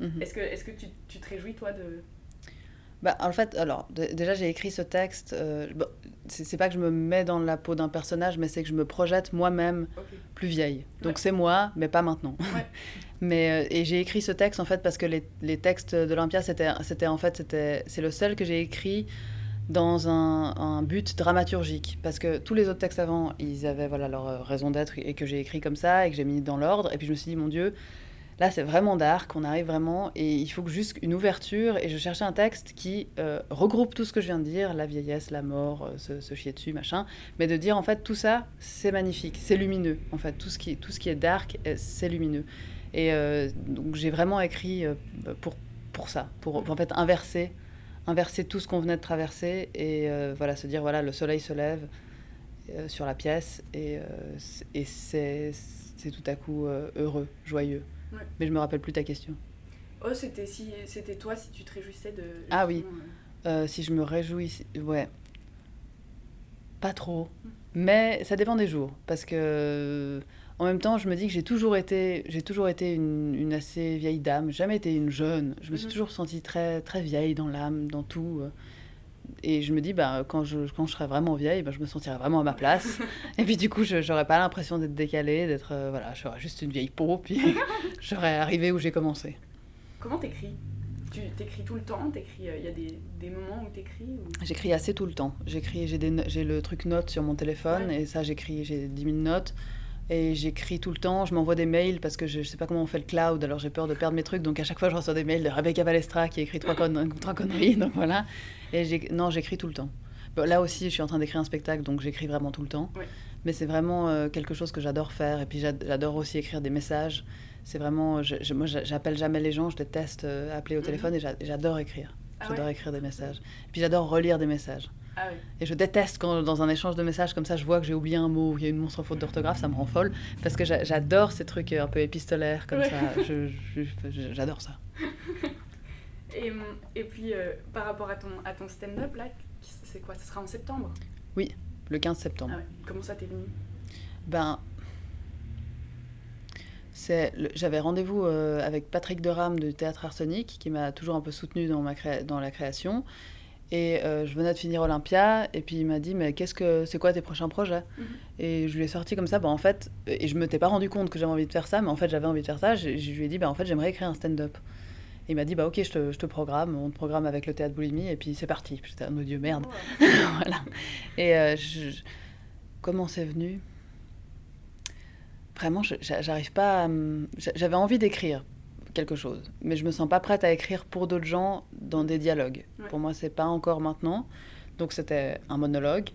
[SPEAKER 1] Mhm. Est-ce que, est -ce que tu, tu, te réjouis, toi, de.
[SPEAKER 2] Bah, en fait, alors, déjà, j'ai écrit ce texte. Euh, bon, c'est pas que je me mets dans la peau d'un personnage, mais c'est que je me projette moi-même plus vieille. Donc, c'est moi, mais pas maintenant. Ouais. Mais, euh, et j'ai écrit ce texte en fait parce que les, les textes d'Olympia, c'était, en fait, c'est le seul que j'ai écrit dans un, un, but dramaturgique. Parce que tous les autres textes avant, ils avaient voilà, leur euh, raison d'être et que j'ai écrit comme ça et que j'ai mis dans l'ordre. Et puis je me suis dit, mon Dieu, là c'est vraiment dark, on arrive vraiment et il faut juste une ouverture. Et je cherchais un texte qui euh, regroupe tout ce que je viens de dire, la vieillesse, la mort, se, se, chier dessus, machin. Mais de dire en fait tout ça, c'est magnifique, c'est lumineux. En fait, tout ce qui, est dark, c'est lumineux. Et euh, donc j'ai vraiment écrit euh, pour, pour ça, pour, en fait inverser, inverser tout ce qu'on venait de traverser et euh, voilà, se dire voilà, le soleil se lève sur la pièce et, et c'est tout à coup heureux, joyeux. Mais je me rappelle plus ta question.
[SPEAKER 1] Oh, c'était si, c'était toi si tu te réjouissais de.
[SPEAKER 2] Ah oui. si je me réjouissais, ouais. Pas trop. Hum. Mais ça dépend des jours. Parce que en même temps, je me dis que j'ai toujours été, j'ai toujours été une, une, assez vieille dame, jamais été une jeune. Je me suis mhm. toujours sentie très, très vieille dans l'âme, dans tout. Et je me dis, bah, quand, je, quand je serai vraiment vieille, bah, je me sentirai vraiment à ma place. et puis du coup, je n'aurai pas l'impression d'être décalée, d'être... Euh, voilà, je serai juste une vieille peau, puis j'aurai arrivé où j'ai commencé.
[SPEAKER 1] Comment t'écris? Tu t'écris tout le temps? Il euh, y a des, des moments où t'écris ou...
[SPEAKER 2] J'écris assez tout le temps. J'écris, j'ai le truc notes sur mon téléphone, et ça, j'écris, j'ai 10 000 notes. Et j'écris tout le temps, je m'envoie des mails parce que je, ne sais pas comment on fait le cloud, alors j'ai peur de perdre mes trucs. Donc à chaque fois, je reçois des mails de Rebecca Balestra qui écrit trois, trois conneries. Donc voilà. Et non, j'écris tout le temps. là aussi, je suis en train d'écrire un spectacle, donc j'écris vraiment tout le temps. Mais c'est vraiment euh, quelque chose que j'adore faire. Et puis j'adore aussi écrire des messages. C'est vraiment. Je, moi, j'appelle jamais les gens, je déteste euh, appeler au mhm. téléphone et j'adore écrire. Ah j'adore écrire des messages. Et puis j'adore relire des messages. Ah et je déteste quand dans un échange de messages comme ça, je vois que j'ai oublié un mot, il y a une monstre faute d'orthographe, ça me rend folle. Parce que j'adore ces trucs un peu épistolaires comme ça. J'adore ça.
[SPEAKER 1] Et, et puis, euh, par rapport à ton, à ton stand-up, là, c'est quoi? Ce sera en septembre?
[SPEAKER 2] Oui, le 15 septembre.
[SPEAKER 1] Ah Comment ça t'est venu?
[SPEAKER 2] Ben, j'avais rendez-vous euh, avec Patrick Deram du Théâtre Arsenic, qui m'a toujours un peu soutenu dans, ma dans la création. Et euh, je venais de finir Olympia, et puis il m'a dit Mais qu'est-ce que c'est quoi tes prochains projets? Mhm. Et je lui ai sorti comme ça, bah, en fait, et je me m'étais pas rendu compte que j'avais envie de faire ça, mais en fait j'avais envie de faire ça. Je, lui ai dit bah, En fait, j'aimerais écrire un stand-up. Et il m'a dit Bah ok, je te, je te, programme, on te programme avec le théâtre Boulimie, et puis c'est parti. J'étais un oh Dieu, merde. voilà. Et euh, comment c'est venu? Vraiment, j'arrive pas J'avais envie d'écrire quelque chose. Mais je me sens pas prête à écrire pour d'autres gens dans des dialogues. Pour moi, c'est pas encore maintenant. Donc c'était un monologue.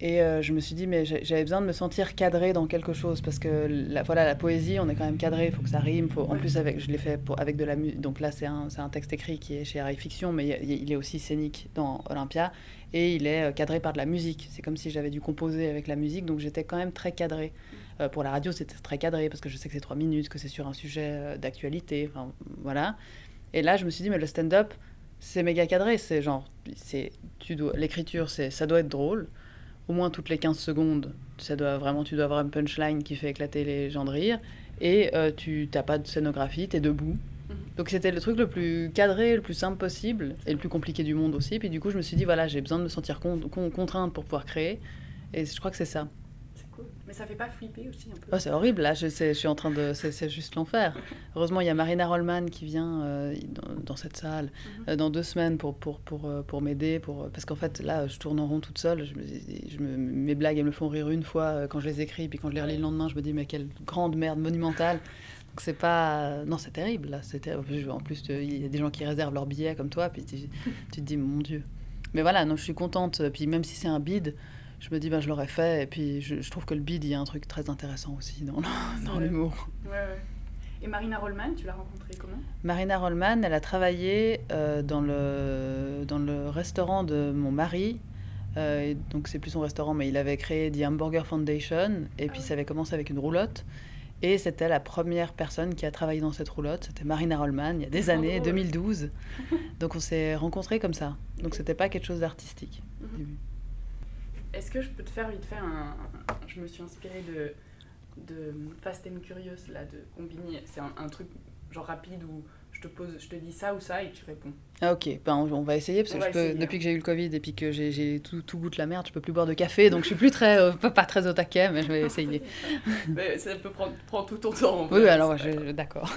[SPEAKER 2] Et euh, je me suis dit, mais j'avais besoin de me sentir cadrée dans quelque chose, parce que la, voilà, la poésie, on est quand même cadré, il faut que ça rime. Faut, En plus, avec, je l'ai fait pour, avec de la musique. Donc là, c'est un, un, texte écrit qui est chez Harry Fiction, mais il, est aussi scénique dans Olympia, et il est euh, cadré par de la musique. C'est comme si j'avais dû composer avec la musique, donc j'étais quand même très cadré. Euh, pour la radio, c'est très cadré parce que je sais que c'est trois minutes, que c'est sur un sujet euh, d'actualité. Enfin, voilà. Et là, je me suis dit, mais le stand-up, c'est méga cadré. C'est genre, c'est, tu dois, l'écriture, c'est, ça doit être drôle. Au moins toutes les 15 secondes, ça doit vraiment, tu dois avoir une punchline qui fait éclater les gens de rire. Et euh, tu n'as pas de scénographie, tu es debout. Mhm. Donc c'était le truc le plus cadré, le plus simple possible, et le plus compliqué du monde aussi. Puis du coup, je me suis dit, voilà, j'ai besoin de me sentir contrainte pour pouvoir créer. Et je crois que c'est ça.
[SPEAKER 1] Mais ça fait pas flipper aussi un peu
[SPEAKER 2] Oh, c'est horrible, là, je, suis en train de. C'est juste l'enfer. Heureusement, il y a Marina Rollman qui vient euh, dans, dans cette salle
[SPEAKER 1] Mhm.
[SPEAKER 2] euh, dans deux semaines pour, pour, pour, euh, pour m'aider. Pour, parce qu'en fait, là, je tourne en rond toute seule. Je me, dis- je me- mes blagues, elles me font rire une fois quand je les écris, puis quand je les relis le lendemain, je me dis, mais quelle grande merde monumentale. Donc, c'est pas. Non, c'est terrible, là. terrible. En plus, il y a des gens qui réservent leurs billets comme toi, puis tu, tu te dis, mon Dieu. Mais voilà, non, je suis contente. Puis même si c'est un bide, je me dis, ben, je l'aurais fait. Et puis, je, je trouve que le bide, il y a un truc très intéressant aussi dans, l'humour.
[SPEAKER 1] Ouais, ouais. Et Marina Rollman, tu l'as rencontrée comment?
[SPEAKER 2] Marina Rollman, elle a travaillé euh, dans, le, dans le restaurant de mon mari. Euh, et donc, c'est plus son restaurant, mais il avait créé The Hamburger Foundation. Et puis,
[SPEAKER 1] ouais.
[SPEAKER 2] ça avait commencé avec une roulotte. Et c'était la première personne qui a travaillé dans cette roulotte. C'était Marina Rollman, il y a des années,
[SPEAKER 1] drôle.
[SPEAKER 2] 2012. Donc, on s'est rencontrés comme ça. Donc, c'était pas quelque chose d'artistique. au début.
[SPEAKER 1] Est-ce que je peux te faire vite fait un. Je me suis inspirée de, de Fast and Curious, là, de Combini. C'est un, un truc genre rapide où je te pose, je te dis ça ou ça et tu réponds.
[SPEAKER 2] Ah ok, ben, on, on va essayer parce que peux, depuis
[SPEAKER 1] hein.
[SPEAKER 2] que j'ai eu le Covid et puis que j'ai, tout, tout goûte la merde, je peux plus boire de café, donc je suis plus très, euh, pas, pas très au taquet, mais je vais essayer.
[SPEAKER 1] Mais ça peut prendre, prendre tout ton temps. en
[SPEAKER 2] Oui, alors d'accord.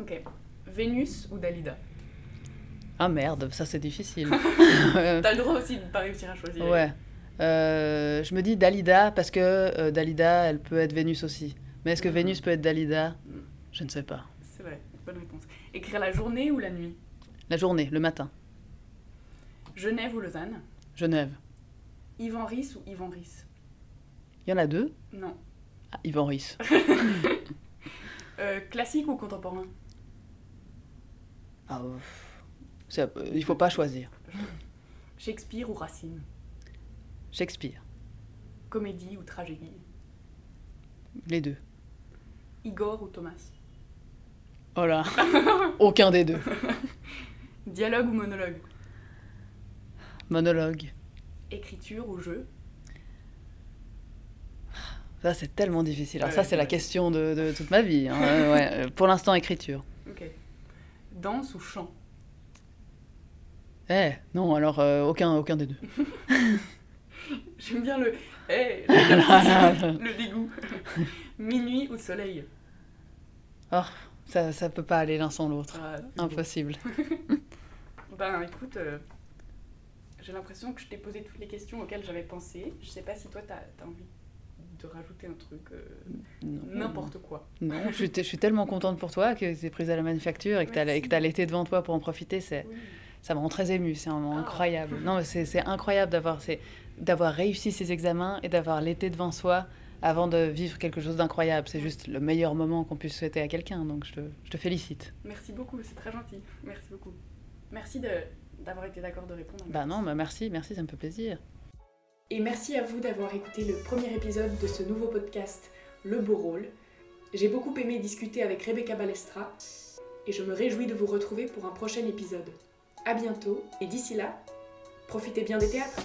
[SPEAKER 1] Ok. Vénus ou Dalida?
[SPEAKER 2] Ah merde, ça c'est difficile.
[SPEAKER 1] T'as le droit aussi de pas réussir à choisir.
[SPEAKER 2] ouais. Euh, je me dis Dalida parce que euh, Dalida, elle peut être Vénus aussi. Mais est-ce que
[SPEAKER 1] Mhm.
[SPEAKER 2] Vénus peut être Dalida? Je ne sais pas.
[SPEAKER 1] C'est vrai, bonne réponse. Écrire la journée ou la nuit?
[SPEAKER 2] La journée, le matin.
[SPEAKER 1] Genève ou Lausanne?
[SPEAKER 2] Genève.
[SPEAKER 1] Yvan Ris ou Yvan Ris
[SPEAKER 2] Il y en a deux?
[SPEAKER 1] Non.
[SPEAKER 2] ah, Yvan Ries.
[SPEAKER 1] Euh, classique ou contemporain?
[SPEAKER 2] Ah, il faut pas choisir.
[SPEAKER 1] Shakespeare ou Racine?
[SPEAKER 2] Shakespeare.
[SPEAKER 1] Comédie ou tragédie?
[SPEAKER 2] Les deux.
[SPEAKER 1] Igor ou Thomas?
[SPEAKER 2] Oh là Aucun des deux.
[SPEAKER 1] Dialogue ou monologue?
[SPEAKER 2] Monologue.
[SPEAKER 1] Écriture ou jeu?
[SPEAKER 2] Ça, c'est tellement difficile. Alors,
[SPEAKER 1] Ouais,
[SPEAKER 2] ça, c'est la question de, de toute ma vie. hein. Ouais, ouais. Euh, Pour l'instant, écriture.
[SPEAKER 1] Ok. Danse ou chant?
[SPEAKER 2] Eh, non, alors, euh, aucun, aucun des deux.
[SPEAKER 1] J'aime bien le. Eh, le dégoût. Minuit ou soleil
[SPEAKER 2] Oh, ça, ça peut pas aller l'un sans l'autre.
[SPEAKER 1] Ah.
[SPEAKER 2] Impossible.
[SPEAKER 1] Ben écoute, euh, j'ai l'impression que je t'ai posé toutes les questions auxquelles j'avais pensé. Je sais pas si toi t'as as envie de rajouter un truc, euh, n'importe quoi.
[SPEAKER 2] Non, je suis, je suis tellement contente pour toi que tu es prise à la manufacture et que tu as, l'été devant toi pour en profiter. C'est,
[SPEAKER 1] Oui.
[SPEAKER 2] ça me rend très émue. C'est un moment
[SPEAKER 1] Ah.
[SPEAKER 2] incroyable. Non, mais c'est, incroyable d'avoir, c'est, d'avoir réussi ces examens et d'avoir l'été devant soi avant de vivre quelque chose d'incroyable. C'est juste le meilleur moment qu'on puisse souhaiter à quelqu'un. Donc, je te, je te félicite.
[SPEAKER 1] Merci beaucoup, c'est très gentil. Merci beaucoup. Merci de- d'avoir été d'accord de répondre.
[SPEAKER 2] Bah non, bah merci, merci, ça me fait plaisir.
[SPEAKER 1] Et merci à vous d'avoir écouté le premier épisode de ce nouveau podcast, Le Beau Rôle. J'ai beaucoup aimé discuter avec Rebecca Balestra et je me réjouis de vous retrouver pour un prochain épisode. À bientôt et d'ici là, profitez bien des théâtres.